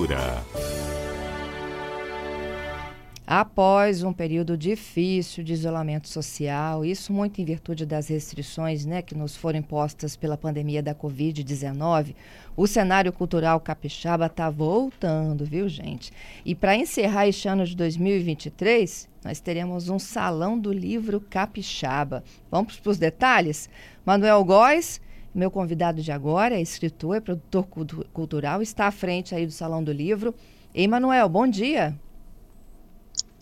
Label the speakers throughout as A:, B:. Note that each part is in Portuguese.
A: Cultura.
B: Após um período difícil de isolamento social, isso muito em virtude das restrições né, que nos foram impostas pela pandemia da Covid-19, o cenário cultural capixaba está voltando, viu, gente? E para encerrar este ano de 2023, nós teremos um Salão do Livro Capixaba. Vamos para os detalhes? Manuel Góes, meu convidado de agora, é escritor, é produtor cultural, está à frente aí do Salão do Livro. Ei, Manuel, bom dia.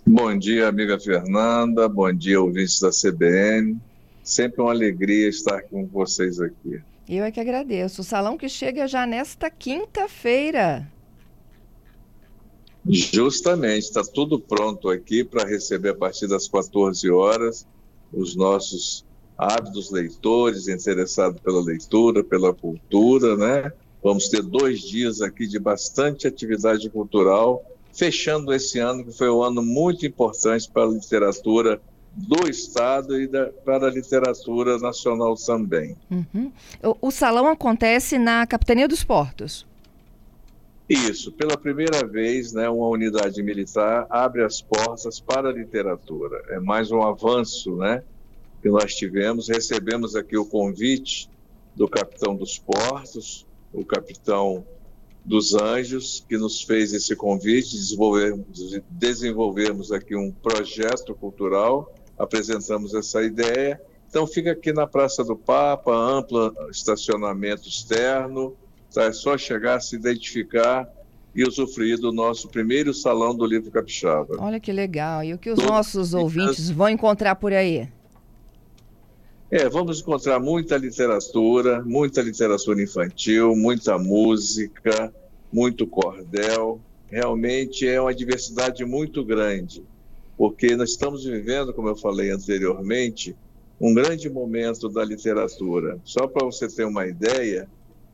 C: Bom dia, amiga Fernanda. Bom dia, ouvintes da CBN. Sempre uma alegria estar com vocês aqui.
B: Eu é que agradeço. O salão que chega já nesta quinta-feira.
C: Justamente, está tudo pronto aqui para receber a partir das 14 horas os nossos ávidos leitores interessados pela leitura, pela cultura, né? Vamos ter dois dias aqui de bastante atividade cultural fechando esse ano, que foi um ano muito importante para a literatura do Estado e da, para a literatura nacional também.
B: Uhum. O, o, salão acontece na Capitania dos Portos.
C: Isso, pela primeira vez, né, uma unidade militar abre as portas para a literatura. É mais um avanço né, que nós tivemos. Recebemos aqui o convite do capitão dos portos, o capitão dos Anjos, que nos fez esse convite, desenvolvermos, desenvolvermos aqui um projeto cultural, apresentamos essa ideia. Então fica aqui na Praça do Papa, amplo estacionamento externo, tá? é só chegar, se identificar e usufruir do nosso primeiro Salão do Livro Capixaba.
B: Olha que legal. E o que os Todos nossos ouvintes vão encontrar por aí?
C: É, vamos encontrar muita literatura, muita literatura infantil, muita música, muito cordel. Realmente é uma diversidade muito grande, porque nós estamos vivendo, como eu falei anteriormente, um grande momento da literatura. Só para você ter uma ideia,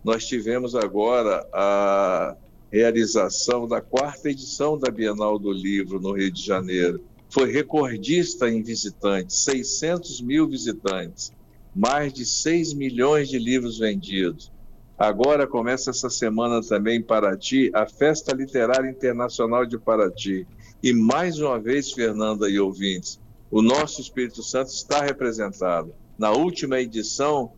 C: nós tivemos agora a realização da quarta edição da Bienal do Livro no Rio de Janeiro foi recordista em visitantes, 600 mil visitantes, mais de 6 milhões de livros vendidos. Agora começa essa semana também em Paraty a Festa Literária Internacional de Paraty. E mais uma vez, Fernanda e ouvintes, o nosso Espírito Santo está representado. Na última edição,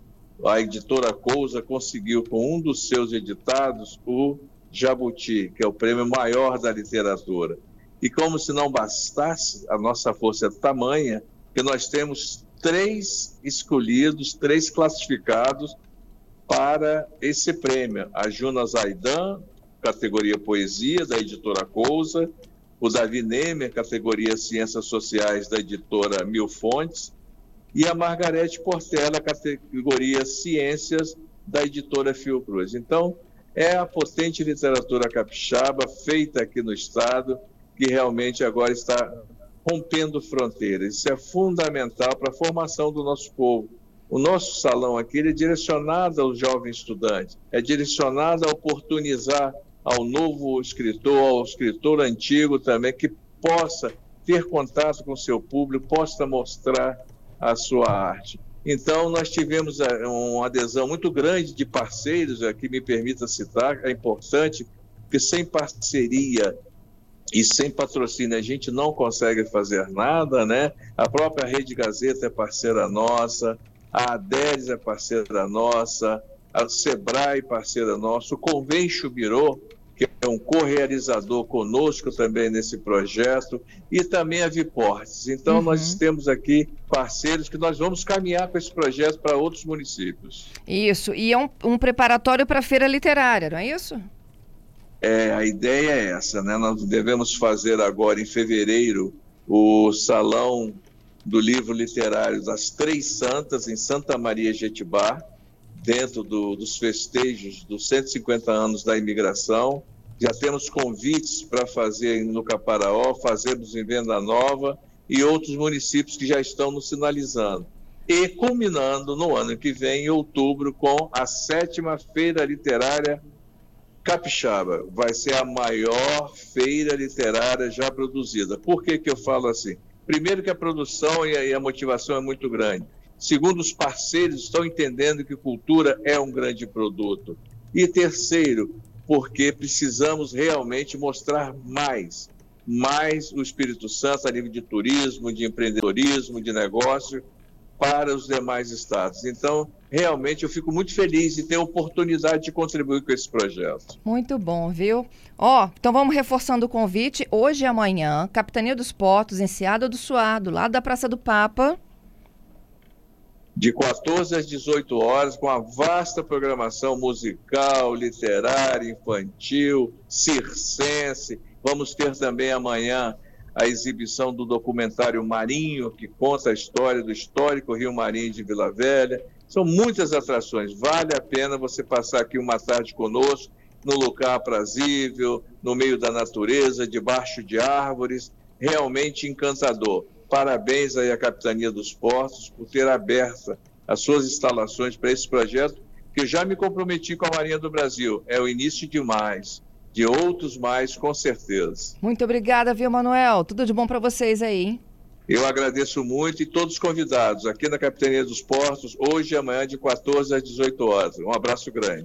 C: a editora Cousa conseguiu, com um dos seus editados, o Jabuti, que é o prêmio maior da literatura. E como se não bastasse, a nossa força é tamanha que nós temos três escolhidos, três classificados para esse prêmio. A Juna Zaidan, categoria Poesia, da editora Cousa, o Davi Nemer, categoria Ciências Sociais, da editora Mil Fontes, e a Margarete Portela, categoria Ciências, da editora Fiocruz. Então, é a potente literatura capixaba, feita aqui no Estado, que realmente agora está rompendo fronteiras. Isso é fundamental para a formação do nosso povo. O nosso salão aqui é direcionado ao jovem estudante, é direcionado a oportunizar ao novo escritor, ao escritor antigo também, que possa ter contato com seu público, possa mostrar a sua arte. Então, nós tivemos eh, uma adesão muito grande de parceiros, aqui me permita citar, é importante, que sem parceria e sem patrocínio a gente não consegue fazer nada, né? A própria Rede Gazeta é parceira nossa, a ADES é parceira nossa, a Sebrae parceira nossa, o Convention Bureau, que é um co-realizador conosco também nesse projeto, e também a Viportes. Então, uhum. nós temos aqui parceiros que nós vamos caminhar com esse projeto para outros municípios.
B: Isso, e é um, um preparatório para a feira literária, não é isso?
C: É, a ideia é essa, né? Nós devemos fazer agora, em fevereiro, o Salão do Livro Literário das Três Santas, em Santa Maria Jetibá, dentro do, dos festejos dos 150 anos da imigração. Já temos convites para fazer no Caparaó, fazemos em Venda Nova e outros municípios que já estão nos sinalizando. E culminando no ano que vem, em outubro, com a sétima Feira Literária Capixaba vai ser a maior feira literária já produzida. Por que, que eu falo assim? Primeiro que a produção e a, motivação é muito grande. Segundo, os parceiros estão entendendo que cultura é um grande produto. E terceiro, porque precisamos realmente mostrar mais, mais o Espírito Santo a nível de turismo, de empreendedorismo, de negócio para os demais estados. Então, realmente eu fico muito feliz de ter a oportunidade de contribuir com esse projeto.
B: Muito bom, viu? Ó, então vamos reforçando o convite. Hoje e amanhã, Capitania dos Portos, em Seada do Suá, do lado da Praça do Papa.
C: De 14 às 18 horas, com a vasta programação musical, literária, infantil, circense. Vamos ter também amanhã a exibição do documentário Marinho, que conta a história do histórico Rio Marinho de Vila Velha. São muitas atrações, vale a pena você passar aqui uma tarde conosco, no lugar aprazível, no meio da natureza, debaixo de árvores, realmente encantador. Parabéns aí à Capitania dos Portos por ter aberto as suas instalações para esse projeto, que eu já me comprometi com a Marinha do Brasil. É o início de mais de outros mais, com certeza.
B: Muito obrigada, viu, Manuel? Tudo de bom para vocês aí, hein?
C: Eu agradeço muito e todos convidados aqui na Capitania dos Portos, hoje e amanhã, de 14 às 18 horas. Um abraço grande.